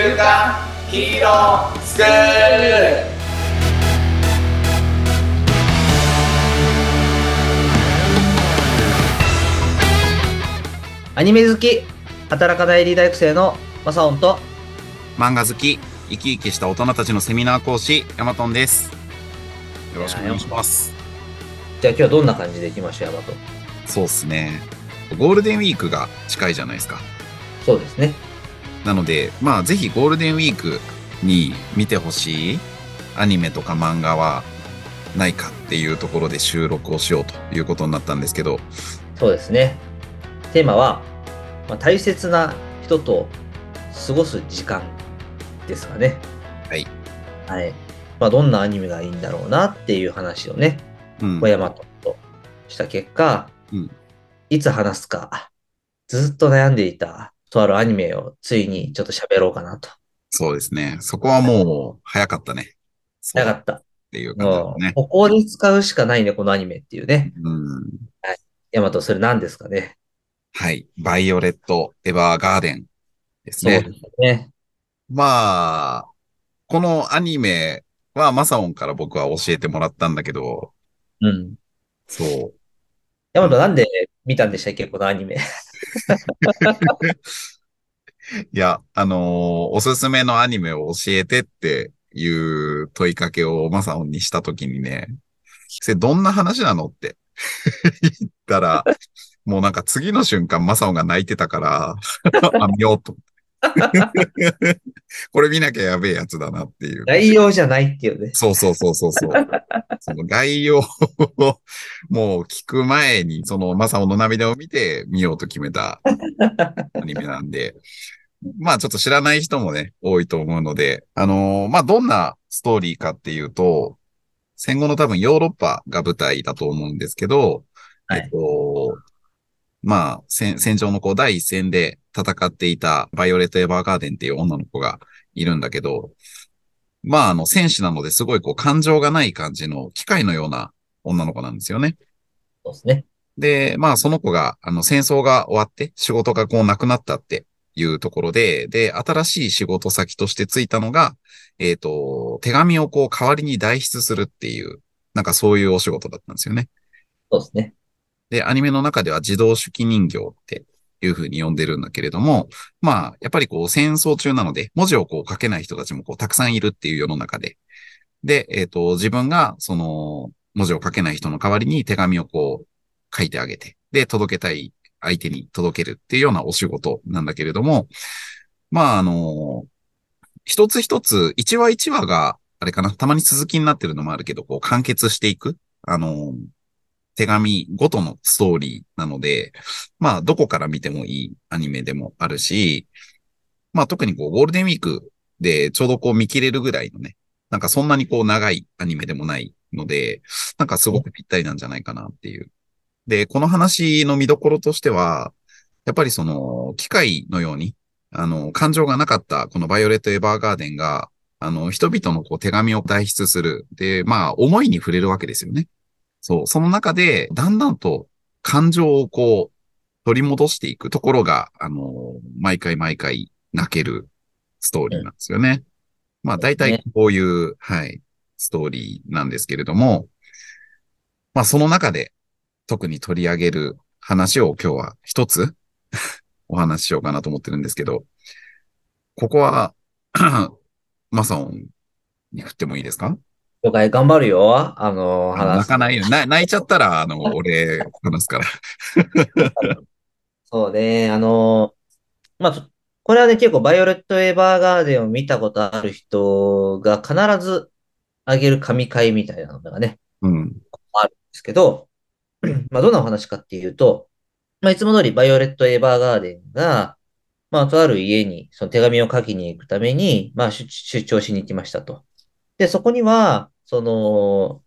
週刊ヒーロースクールアニメ好き、働かないリー大学生のマサオンと、漫画好き、生き生きした大人たちのセミナー講師、ヤマトンです。よろしくお願いします。じゃあ今日はどんな感じでいきましょう、ヤマト。そうっすね。ゴールデンウィークが近いじゃないですか。そうですね。なので、まあぜひゴールデンウィークに見てほしいアニメとか漫画はないかっていうところで収録をしようということになったんですけど、そうですね。テーマは、まあ、大切な人と過ごす時間ですかね。はい。はい。まあ、どんなアニメがいいんだろうなっていう話をね、うん小。山ととした結果、うんいつ話すか、ずっと悩んでいたとあるアニメをついにちょっと喋ろうかなと。そうですね。そこはもう早かったね。そうっなかった。ていう感じね。ここに使うしかないね、このアニメっていうね。うん。ヤマト、それ何ですかね？はい。バイオレット・エヴァーガーデンですね。そうですね。まあ、このアニメはマサオンから僕は教えてもらったんだけど、うん。そう。ヤマト、なんで見たんでしたっけ、このアニメ。いや、あのーおすすめのアニメを教えてっていう問いかけをマサオンにしたときにね、それどんな話なの？って 言ったら、もうなんか次の瞬間マサオンが泣いてたから、あ、見ようと。これ見なきゃやべえやつだなっていう。内容じゃないっていうね。そうそうそうそうそう。その概要をもう聞く前に、そのマサオの涙を見て見ようと決めた アニメなんで、まあちょっと知らない人もね、多いと思うので、あのーまあどんなストーリーかっていうと、戦後の多分ヨーロッパが舞台だと思うんですけど、はいえっと、まあ戦、戦場のこう第一線で戦っていたバイオレット・エヴァーガーデンっていう女の子がいるんだけど、まあ、あの、戦士なのですごいこう感情がない感じの機械のような女の子なんですよね。そうですね。で、まあ、その子が、あの、戦争が終わって仕事がこうなくなったっていうところで、で、新しい仕事先としてついたのが、えっ、と、手紙をこう代わりに代筆するっていう、なんかそういうお仕事だったんですよね。そうですね。で、アニメの中では自動手記人形っていう風に呼んでるんだけれども、まあ、やっぱりこう戦争中なので、文字をこう書けない人たちもこうたくさんいるっていう世の中で、で、えっ、と、自分がその文字を書けない人の代わりに手紙をこう書いてあげて、で、届けたい相手に届けるっていうようなお仕事なんだけれども、まあ、あの、一つ一つ、一話一話が、あれかな、たまに続きになってるのもあるけど、こう完結していく。あの、手紙ごとのストーリーなので、まあ、どこから見てもいいアニメでもあるし、まあ、特にこう、ゴールデンウィークでちょうどこう見切れるぐらいのね、なんかそんなにこう長いアニメでもないので、なんかすごくぴったりなんじゃないかなっていう。で、この話の見どころとしては、やっぱりその、機械のように、あの、感情がなかったこのバイオレット・エヴァーガーデンが、あの、人々のこう手紙を代筆する。で、まあ、思いに触れるわけですよね。そう、その中で、だんだんと感情をこう、取り戻していくところが、あの、毎回毎回泣けるストーリーなんですよね。まあ、大体こういう、はい、ストーリーなんですけれども、まあ、その中で特に取り上げる話を今日は一つ お話ししようかなと思ってるんですけど、ここは、マサオンに振ってもいいですか？了解、頑張るよ。あの、話す。泣かないよ。な泣いちゃったら、あの、俺、話すから。そうね、あの、まあ、これはね、結構バイオレット・エヴァーガーデンを見たことある人が必ずあげる神回みたいなのがね、うん。あるんですけど、まあ、どんなお話かっていうと、まあ、いつも通りバイオレット・エヴァーガーデンが、まあ、とある家にその手紙を書きに行くために、まあ、出出張しに行きましたと。で、そこには、その、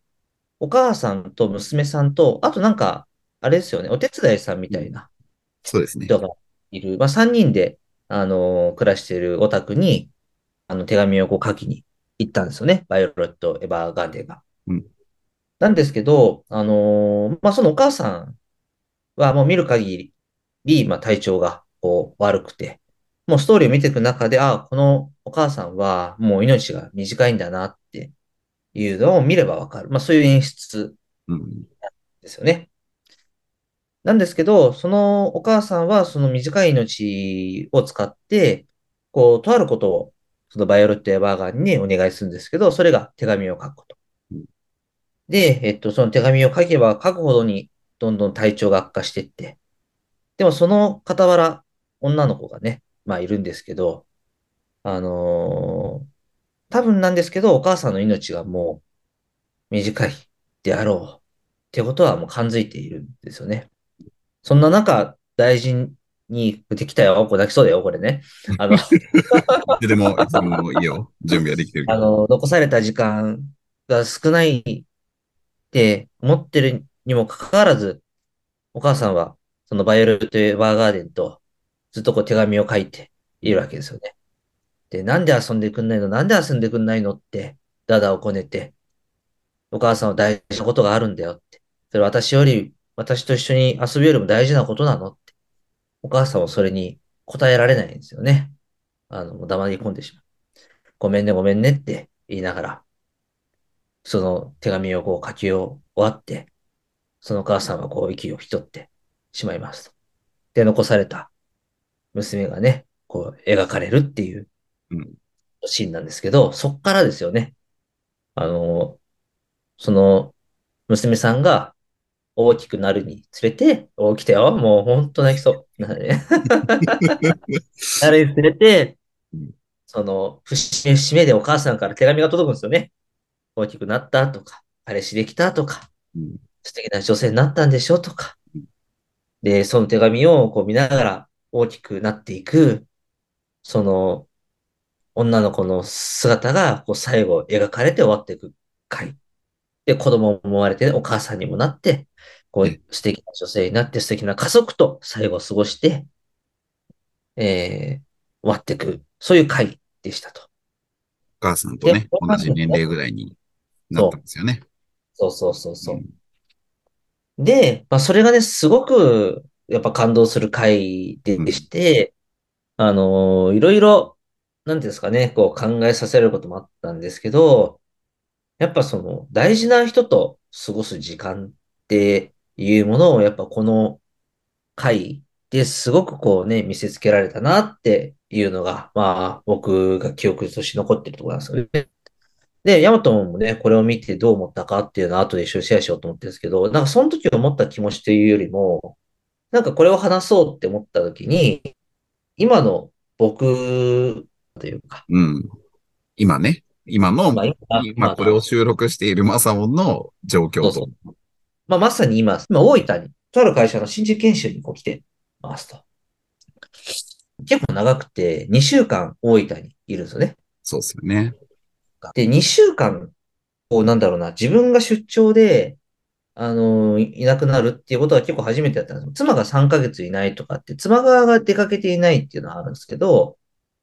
お母さんと娘さんと、あとなんか、あれですよね、お手伝いさんみたいなそうですね。人がいる、まあ、3人で、あの、暮らしているお宅に、あの、手紙をこう書きに行ったんですよね。バイオレット・エヴァーガーデンが。うんなんですけど、あのーまあ、そのお母さんはもう見る限り、まあ、体調がこう悪くて、もうストーリーを見ていく中で、ああ、このお母さんはもう命が短いんだなっていうのを見ればわかる。まあそういう演出うん。ですよね。なんですけど、そのお母さんはその短い命を使って、こう、とあることを、そのバイオレット・エヴァーガンにお願いするんですけど、それが手紙を書くことうん。で、えっと、その手紙を書けば書くほどに、どんどん体調が悪化していって、でもその傍ら、女の子がね、まあいるんですけど、あのー多分なんですけど、お母さんの命がもう短いであろうってことはもう感づいているんですよね。そんな中、大事に、できたよ、これ泣きそうだよ、これね。あの、で でも、いつでもいいよ。準備はできてる。あの、残された時間が少ないって思ってるにもかかわらず、お母さんは、そのバイオレット・エヴァーガーデンとずっとこう手紙を書いているわけですよね。で、なんで遊んでくんないの？なんで遊んでくんないの？って、ダダをこねて、お母さんは大事なことがあるんだよって。それ私より、私と一緒に遊ぶよりも大事なことなの？って。お母さんはそれに答えられないんですよね。あの、黙り込んでしまう。ごめんね、ごめんねって言いながら、その手紙をこう書き終わって、そのお母さんはこう息を引き取ってしまいますと。で、残された娘がね、こう描かれるっていうシーンなんですけど、そっからですよね。あの、その娘さんが大きくなるにつれて、大きたよ、もうほんと泣きそう。なるにつれてうん、その節目節目でお母さんから手紙が届くんですよね。大きくなったとか、彼氏できたとか、うん素敵な女性になったんでしょとかうん。で、その手紙をこう見ながら大きくなっていく、その女の子の姿がこう最後描かれて終わっていく回。で、子供も生まれて、お母さんにもなって、こうう素敵な女性になって素敵な家族と最後過ごして、えー、終わっていく。そういう回でしたと。お母さんとねで、同じ年齢ぐらいになったんですよね。そうそうそうそう。んで、まあ、それがね、すごく、やっぱ感動する回でして、あのーいろいろ、なんですかね、こう考えさせることもあったんですけど、やっぱその、大事な人と過ごす時間っていうものを、やっぱこの回ですごくこうね、見せつけられたなっていうのが、まあ、僕が記憶として残ってるところなんですよね。で、ヤマトもね、これを見てどう思ったかっていうのは後で一緒にシェアしようと思ってるんですけど、なんかその時思った気持ちというよりも、なんかこれを話そうって思った時に、今の僕というか、うん。今ね、今の、まあ今今これを収録しているマサオンの状況とそうそ。う。まあ、まさに今、今大分に、とある会社の新人研修にこう来てますと。結構長くて、2週間大分にいるんですよね。そうですよね。で、2週間、こうなんだろうな、自分が出張で、あのいなくなるっていうことは結構初めてだったんですよ。妻が3ヶ月いないとかって、妻側が出かけていないっていうのはあるんですけど、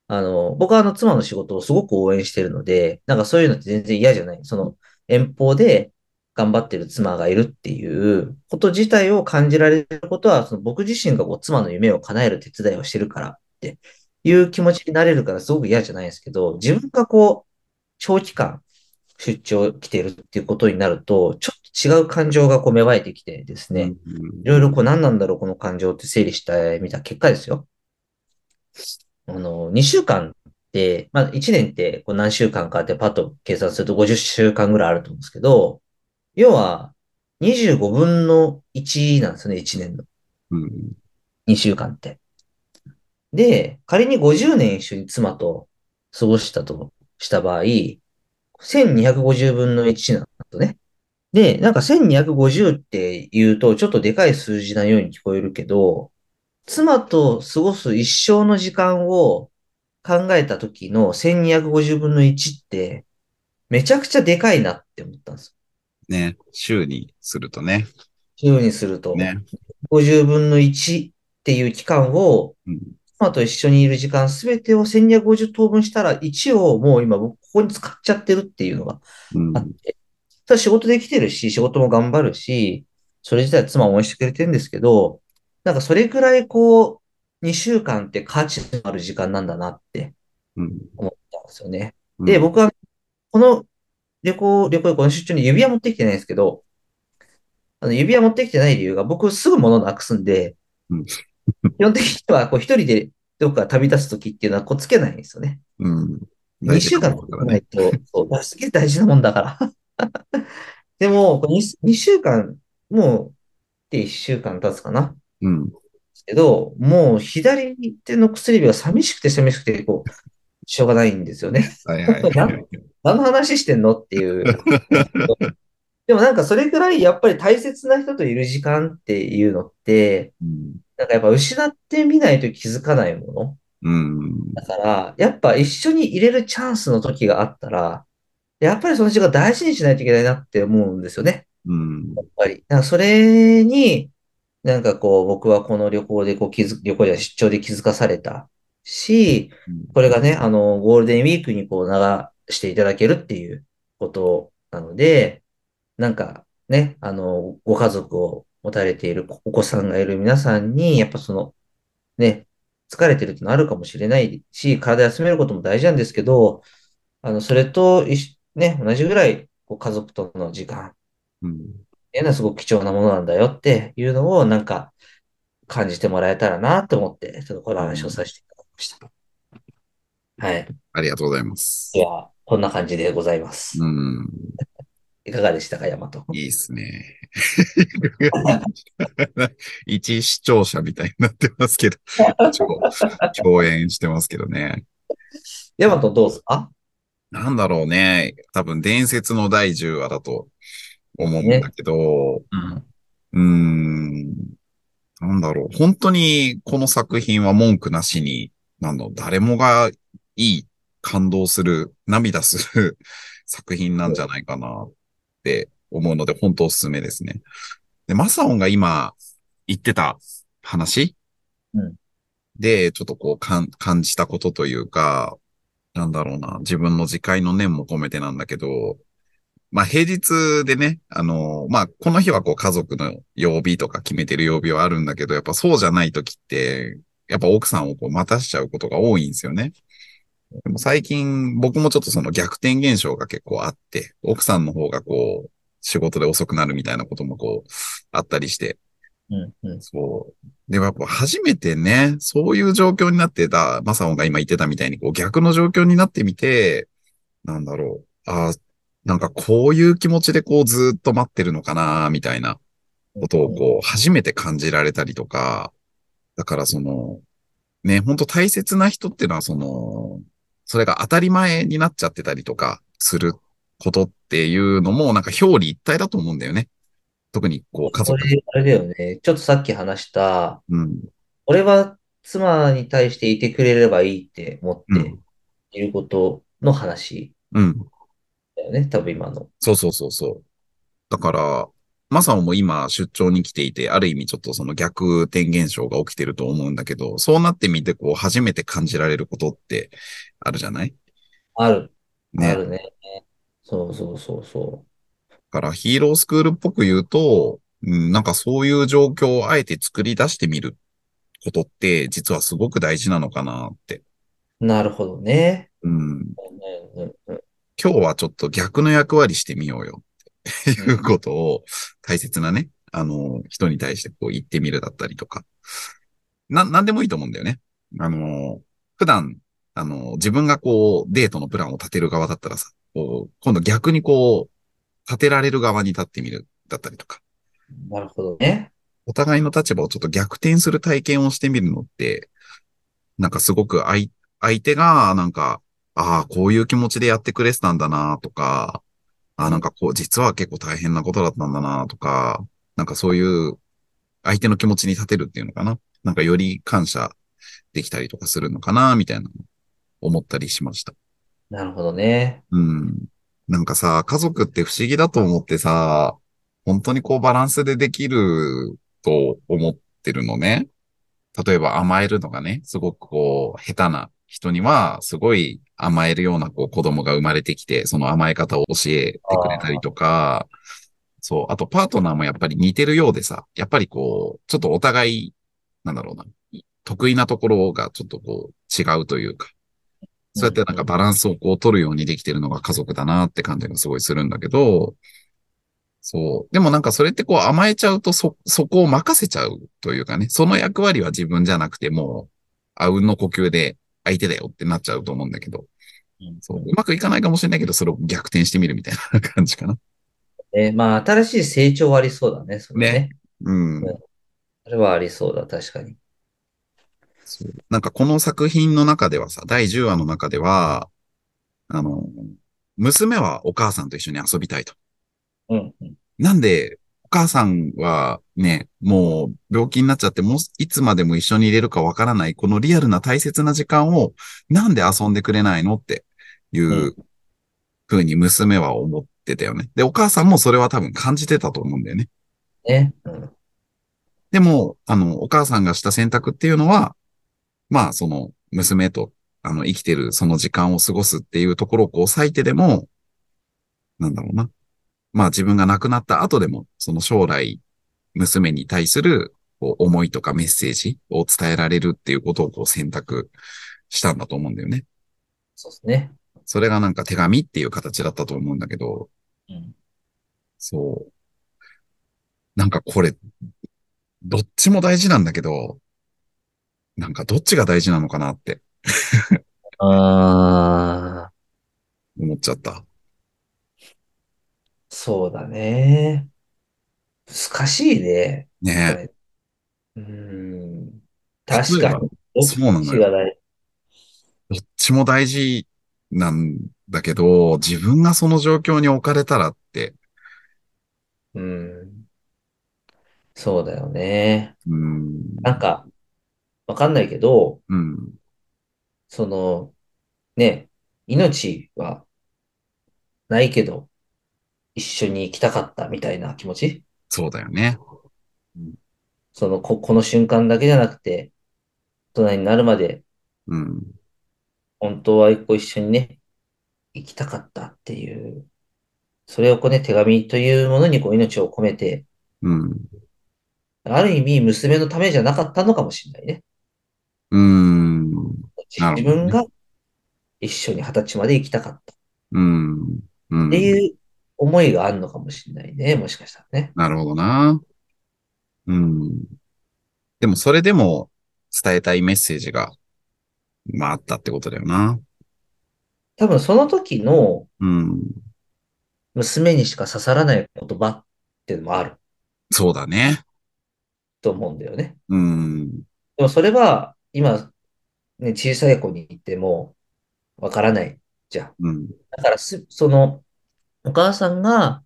あの、僕はあの妻の仕事をすごく応援してるので、なんかそういうのって全然嫌じゃない。その遠方で頑張ってる妻がいるっていうこと自体を感じられることは、その僕自身がこう妻の夢を叶える手伝いをしてるからっていう気持ちになれるからすごく嫌じゃないですけど、自分がこう、長期間出張来てるっていうことになると、ちょっと違う感情がこう芽生えてきてですね、うんいろいろこう何なんだろう、この感情って整理してみた結果ですよ。あの、2週間って、まあ1年ってこう何週間かってパッと計算すると50週間ぐらいあると思うんですけど、要は25分の1なんですよね、1年のうん2週間って。で、仮に50年一緒に妻と過ごしたとした場合、1250分の1なんですよね。で、なんか1250って言うとちょっとでかい数字なように聞こえるけど、妻と過ごす一生の時間を考えた時の1250分の1ってめちゃくちゃでかいなって思ったんですね、週にするとね。よ。週にすると。ね。50分の1っていう期間をうん妻と一緒にいる時間すべてを1250等分したら1をもう今僕ここに使っちゃってるっていうのがうんあって、ただ仕事できてるし、仕事も頑張るし、それ自体妻は応援してくれてるんですけど、なんかそれぐらいこう、2週間って価値のある時間なんだなってうん思ったですよね。で、僕は、この旅行、旅行、この出張に指輪持ってきてないんですけど、あの指輪持ってきてない理由が、僕すぐ物なくすんで、うん基本的にはこう一人でどっか旅立つときっていうのはこうつけないんですよね。うん。2週間つけないと、そう、すげえ大事なもんだから。でも、これ 2, 2週間、もう、で1週間経つかな。うん。けど、もう左手の薬指が寂しくて寂しくて、こう、しょうがないんですよね。はいはいはい。何の話してんのっていう。でもなんかそれくらいやっぱり大切な人といる時間っていうのって、うん。なんかやっぱ失ってみないと気づかないもの。うん。だから、やっぱ一緒に入れるチャンスの時があったら、やっぱりその時間大事にしないといけないなって思うんですよね。うん。やっぱり。なんかそれに、なんかこう僕はこの旅行でこう気づ、旅行や出張で気づかされたし、これがね、あの、ゴールデンウィークにこう流していただけるっていうことなので、なんかね、あの、ご家族を持たれているお子さんがいる皆さんに、やっぱその、ね、疲れてるってのあるかもしれないし、体休めることも大事なんですけど、あの、それと一緒、ね、同じぐらい、こう家族との時間うん。っていうのはすごく貴重なものなんだよっていうのを、なんか、感じてもらえたらなと思って、ちょっとこの話をさせていただきました。はい。ありがとうございますい。や、こんな感じでございます。うん。いかがでしたか、ヤマト。いいっすね。一視聴者みたいになってますけど、超共演してますけどね。ヤマトどうですかなんだろうね。多分伝説の第10話だと思うんだけど、うん。ん。なんだろう。本当にこの作品は文句なしに、なんだろう、誰もがいい、感動する、涙する作品なんじゃないかなって思うので、本当おすすめですね。で、マサオンが今言ってた話、うんで、ちょっとこうかん感じたことというか、なんだろうな、自分の自戒の念も込めてなんだけど、まあ平日でね、あの、まあこの日はこう家族の曜日とか決めてる曜日はあるんだけど、やっぱそうじゃない時って、やっぱ奥さんをこう待たしちゃうことが多いんですよね。でも最近僕もちょっとその逆転現象が結構あって、奥さんの方がこう仕事で遅くなるみたいなこともこうあったりして、うん。うん。そう。でもやっぱ初めてね、そういう状況になってた、マサオンが今言ってたみたいに、こう逆の状況になってみて、なんだろう。ああ、なんかこういう気持ちでこうずっと待ってるのかな、みたいなことをこう初めて感じられたりとか、だからその、ね、本当大切な人っていうのはその、それが当たり前になっちゃってたりとかすることっていうのもなんか表裏一体だと思うんだよね。特にこう家族。あれだよね。ちょっとさっき話した、うん。俺は妻に対していてくれればいいって思うっていることの話うん。だよね。多分今の。そうそうそうそう。だから、マサオも今出張に来ていて、ある意味ちょっとその逆転現象が起きてると思うんだけど、そうなってみてこう初めて感じられることってあるじゃない？ある。あね。るね。そうそうそうそだからヒーロースクールっぽく言うと、うん、なんかそういう状況をあえて作り出してみることって実はすごく大事なのかなって。う。なるほどね。うん。うんうんうん今日はちょっと逆の役割してみようよっていうことを大切なね、あの、人に対してこう言ってみるだったりとか。な、なんでもいいと思うんだよね。あの、普段、あの、自分がこうデートのプランを立てる側だったらさ、こう、今度逆にこう、立てられる側に立ってみるだったりとか。なるほどね。お互いの立場をちょっと逆転する体験をしてみるのって、なんかすごく相、相手が、なんか、ああ、こういう気持ちでやってくれてたんだなとか、ああ、なんかこう、実は結構大変なことだったんだなとか、なんかそういう相手の気持ちに立てるっていうのかな。なんかより感謝できたりとかするのかなみたいなの思ったりしました。なるほどね。うん。なんかさ、家族って不思議だと思ってさ、本当にこうバランスでできると思ってるのね。例えば甘えるのがね、すごくこう、下手な人には、すごい甘えるようなこう子供が生まれてきて、その甘え方を教えてくれたりとか、そう、あとパートナーもやっぱり似てるようでさ、やっぱりこう、ちょっとお互い、なんだろうな、得意なところがちょっとこう、違うというか、そうやってなんかバランスをこう取るようにできてるのが家族だなって感じがすごいするんだけど、そう。でもなんかそれってこう甘えちゃうとそ、そこを任せちゃうというかね、その役割は自分じゃなくてもう、あうんの呼吸で相手だよってなっちゃうと思うんだけど、うんそう。うまくいかないかもしれないけど、それを逆転してみるみたいな感じかな。えまあ、新しい成長はありそうだね、それね。うん。それはありそうだ、確かに。そうなんかこの作品の中ではさ、第10話の中では、あの、娘はお母さんと一緒に遊びたいと。うん、うん。なんで、お母さんはね、もう病気になっちゃって、もういつまでも一緒にいれるかわからない、このリアルな大切な時間をなんで遊んでくれないのっていうふうに娘は思ってたよね。で、お母さんもそれは多分感じてたと思うんだよね。ね。うん。でも、あの、お母さんがした選択っていうのは、まあ、その、娘と、あの、生きてるその時間を過ごすっていうところをこう割いてでも、なんだろうな。まあ自分が亡くなった後でも、その将来、娘に対するこう思いとかメッセージを伝えられるっていうことをこう選択したんだと思うんだよね。そうですね。それがなんか手紙っていう形だったと思うんだけど、うん。そう。なんかこれ、どっちも大事なんだけど、なんかどっちが大事なのかなってああ、思っちゃった。そうだね。難しいね。こねれ。うーん。確かに。どっそうなのよちが大どっちも大事なんだけど、自分がその状況に置かれたらって、うん。そうだよね。うん、なんか、わかんないけど、うん、その、ね、命はないけど、一緒に行きたかったみたいな気持ち？そうだよね。その、こ、この瞬間だけじゃなくて、大人になるまで、うん、本当はこう一緒にね、行きたかったっていう、それをこうね、手紙というものにこう命を込めて、うん、ある意味娘のためじゃなかったのかもしれないね。うん、自分が一緒に二十歳まで行きたかった。うん、うん。っていう思いがあるのかもしれないね。もしかしたらね。なるほどな。うん。でもそれでも伝えたいメッセージが、まああったってことだよな。多分その時のうん。娘にしか刺さらない言葉っていうのもあるそうだね。と思うんだよね。うん。でもそれは今、ね、小さい子に言ってもわからないじゃん。うん。だからす、その、お母さんが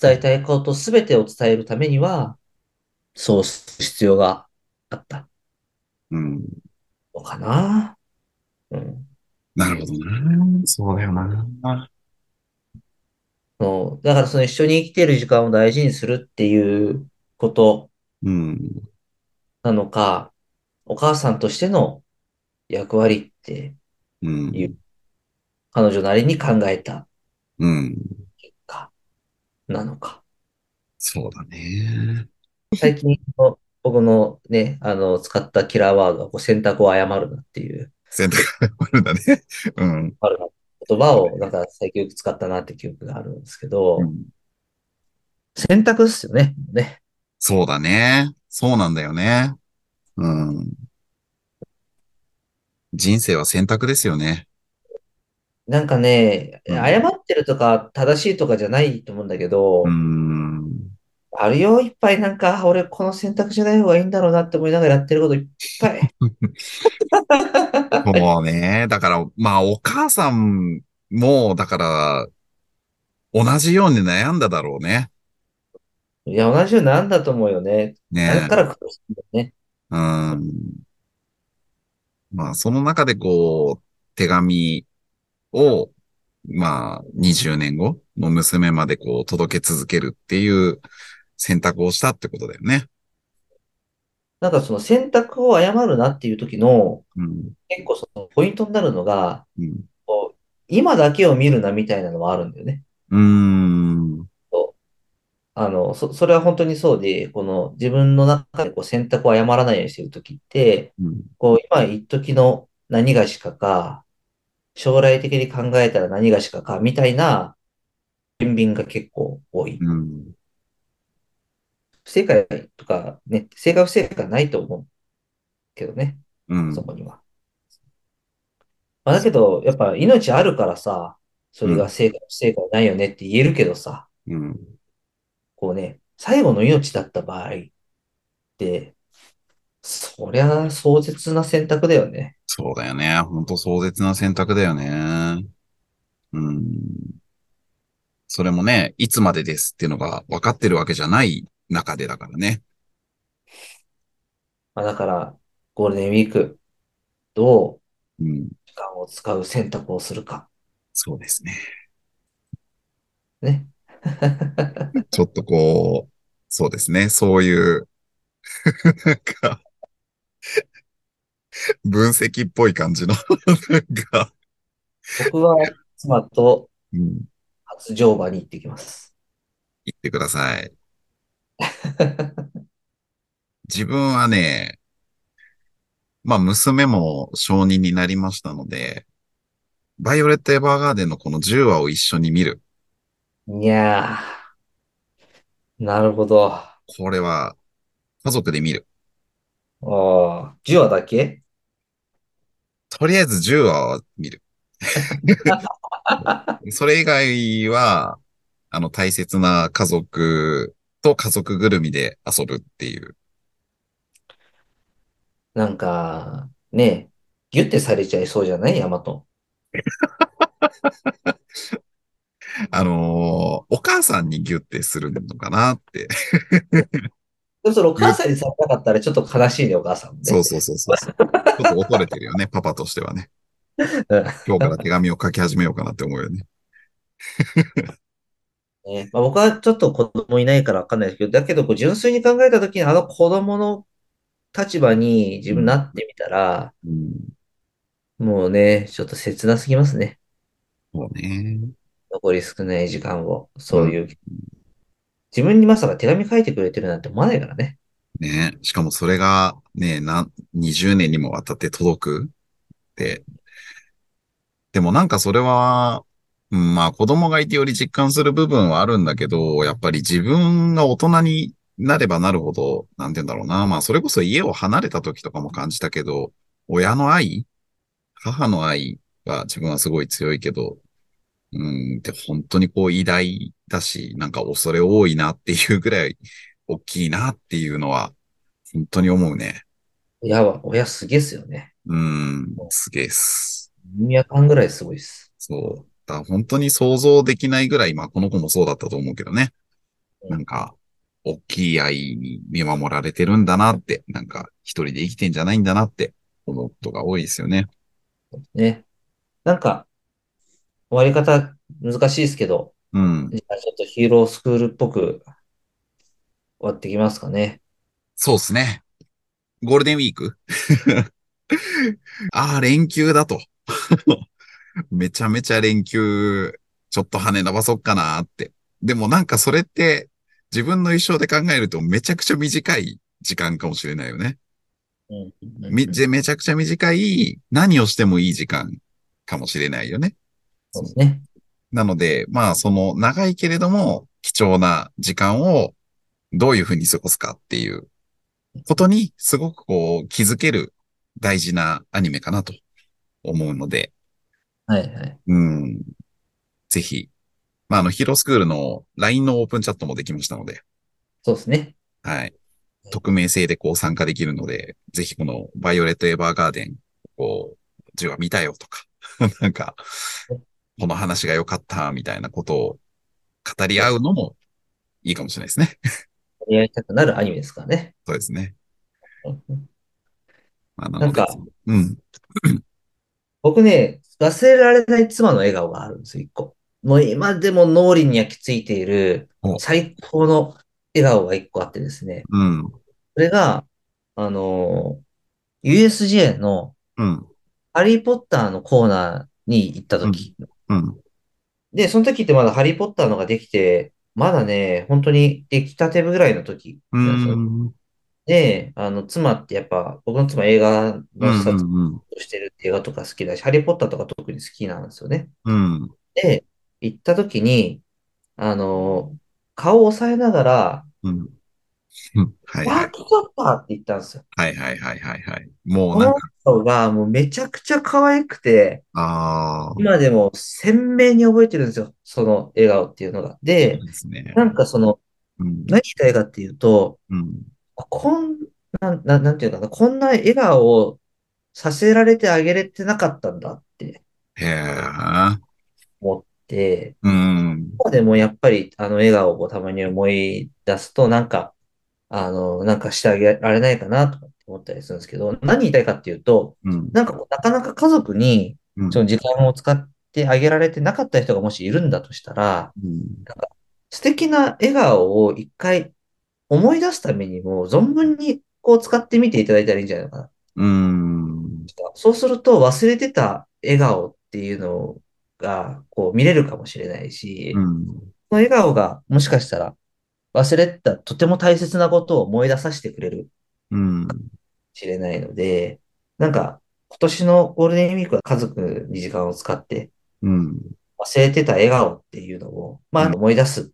伝えたいことすべてを伝えるためには、そうする必要があったうん。のかな。うん。なるほどな。そうだよな。そうだからその一緒に生きている時間を大事にするっていうことうん。なのか、お母さんとしての役割ってうん。いう彼女なりに考えたうん。結果なのか。そうだね。最近の僕のね、あの、使ったキラーワードはこう選択を誤るなっていう選択があるんだね。うん。あるな言葉をなんか最近よく使ったなって記憶があるんですけど、うん選択っすよね。ね。そうだね。そうなんだよね。うん。人生は選択ですよね。なんかね、うん誤ってるとか正しいとかじゃないと思うんだけど、うん。あるよ、いっぱいなんか、俺この選択じゃない方がいいんだろうなって思いながらやってることいっぱい。そうね。だから、まあ、お母さんも、だから、同じように悩んだだろうね。いや、同じようになんだと思うよね。だねから苦しいんだよね。うん。まあ、その中でこう、手紙を、まあ、20年後の娘までこう、届け続けるっていう選択をしたってことだよね。なんかその選択を誤るなっていう時の、うん。結構そのポイントになるのが、うん。こう今だけを見るなみたいなのはあるんだよね。うーん。あの、そ、それは本当にそうで、この自分の中でこう選択を誤らないようにしてる時って、うん。こう今一時の何がしかか、将来的に考えたら何がしかか、みたいな、天秤が結構多い。うん。不正解とかね、正解不正解ないと思うけどね、うんそ。こには。まあ、だけど、やっぱ命あるからさ、それが正解不正解ないよねって言えるけどさ、うん。こうね、最後の命だった場合って、そりゃ壮絶な選択だよね。そうだよね。本当壮絶な選択だよね。うん。それもね、いつまでですっていうのが分かってるわけじゃない中でだからね。まあ、だから、ゴールデンウィーク、どううん。時間を使う選択をするか。そうですね。ね。ちょっとこう、そうですね。そういう、なんか、分析っぽい感じの、なんか、僕は妻とうん、初乗馬に行ってきます。言ってください。自分はね、まあ娘も承認になりましたので、バイオレット・エヴァーガーデンのこの10話を一緒に見る。いやー、なるほど。あこれは家族で見る。あ、10話だけ？とりあえず10話は見る。それ以外は、あの大切な家族と家族ぐるみで遊ぶっていう。なんか、ね、ギュッてされちゃいそうじゃない？ヤマト。あのーお母さんにギュッてするのかなって。でもそれお母さんにされなかったらちょっと悲しいね、お母さんもね。そうそうそうそう。ちょっと恐れてるよね、パパとしてはね。うん今日から手紙を書き始めようかなって思うよね。ねまあ、僕はちょっと子供いないからわかんないですけど、だけどこう純粋に考えたときにあの子供の立場に自分なってみたら、うん。もうね、ちょっと切なすぎますね。そうね。残り少ない時間を、そういう。自分にまさか手紙書いてくれてるなんて思わないからね。ね。しかもそれがね、な、20年にもわたって届くって。でもなんかそれは、まあ子供がいてより実感する部分はあるんだけど、やっぱり自分が大人になればなるほど、なんて言うんだろうな。まあそれこそ家を離れた時とかも感じたけど、親の愛母の愛は自分はすごい強いけど、うん、って本当にこう偉大だし、なんか恐れ多いなっていうぐらい大きいなっていうのは、本当に思うね。親は、親すげえっすよね。うん、すげえっす。意味わかんぐらいすごいっす。そう。だ本当に想像できないぐらい、まあこの子もそうだったと思うけどね。うんなんか、大きい愛に見守られてるんだなって、なんか一人で生きてんじゃないんだなって思うことが多いですよね。ね。なんか、終わり方難しいですけど、うん。じゃあちょっとヒーロースクールっぽく終わってきますかね。そうですね。ゴールデンウィーク？ああ、連休だと。めちゃめちゃ連休、ちょっと羽伸ばそっかなって。でもなんかそれって自分の一生で考えるとめちゃくちゃ短い時間かもしれないよね。うん。みぜめちゃくちゃ短い何をしてもいい時間かもしれないよね。そうですね。なので、まあその長いけれども貴重な時間をどういうふうに過ごすかっていうことにすごくこう気づける大事なアニメかなと思うので、はいはい。うん。ぜひ、まああのヒーロースクールの LINE のオープンチャットもできましたので、そうですね。はい。匿名性でこう参加できるので、ぜひこのバイオレット・エヴァーガーデン、こう、10話見たよとか、なんか、この話が良かったみたいなことを語り合うのもいいかもしれないですね。やりたくなるアニメですからね。そうですね。うんまあ、ななんか、うん。僕ね、忘れられない妻の笑顔があるんですよ、一個。もう今でも脳裏に焼き付いているお最高の笑顔が一個あってですね。うん。それが、あのー、USJ のうん。ハリーポッターのコーナーに行った時。うん。で、その時ってまだハリーポッターのができて、まだね、本当に出来たてぐらいの時うなんですよ。ん。で、あの、妻ってやっぱ、僕の妻映画うの視察んうんをしてる映画とか好きだし、ハリーポッターとか特に好きなんですよね。うん。うん。で、行った時に、あの、顔を押さえながら、うん。うんはいはい。あー、来ちゃったって言ったんですよ。はいはいはいはいはい。もうこのなんか、人がもうめちゃくちゃ可愛くて、ああ、今でも鮮明に覚えてるんですよ。その笑顔っていうのが。でですね。なんかその、うん。何言いたいかっていうと、うん。こん、なん、なんなんていうのかな、こんな笑顔をさせられてあげれてなかったんだってへえ。思って、うん。今でもやっぱりあの笑顔をたまに思い出すと、なんか、あの、なんかしてあげられないかなとかって思ったりするんですけど、何言いたいかっていうと、うん。なんかこうなかなか家族にうんその時間を使ってあげられてなかった人がもしいるんだとしたら、うん素敵な笑顔を一回思い出すためにも、存分にこう使ってみていただいたらいいんじゃないのかな。うん。そうすると忘れてた笑顔っていうのがこう見れるかもしれないし、うん。その笑顔がもしかしたら忘れてたとても大切なことを思い出させてくれるうん。かもしれないので、なんか今年のゴールデンウィークは家族に時間を使ってうん。忘れてた笑顔っていうのを、まあうん思い出す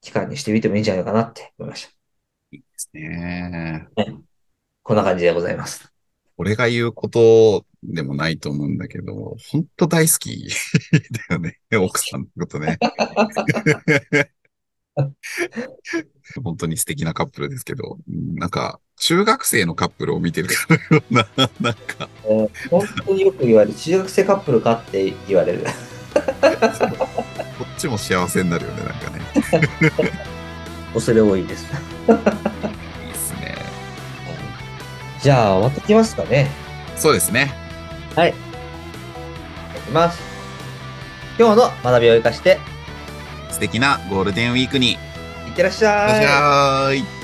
期間にしてみてもいいんじゃないかなって思いましですね。た。こんな感じでございます。俺が言うことでもないと思うんだけど、本当大好きだよね。奥さんのことね。本当に素敵なカップルですけど、うんなんか、中学生のカップルを見てるかのような、なんか、えー本当によく言われる、中学生カップルかって言われる。こっちも幸せになるよね、なんかね。恐れ多いです。いいですね。じゃあ、終わってきますかね。そうですね。はい。いきます。今日の学びを生かして、素敵なゴールデンウィークに。いいってらっしゃい。らっしゃい。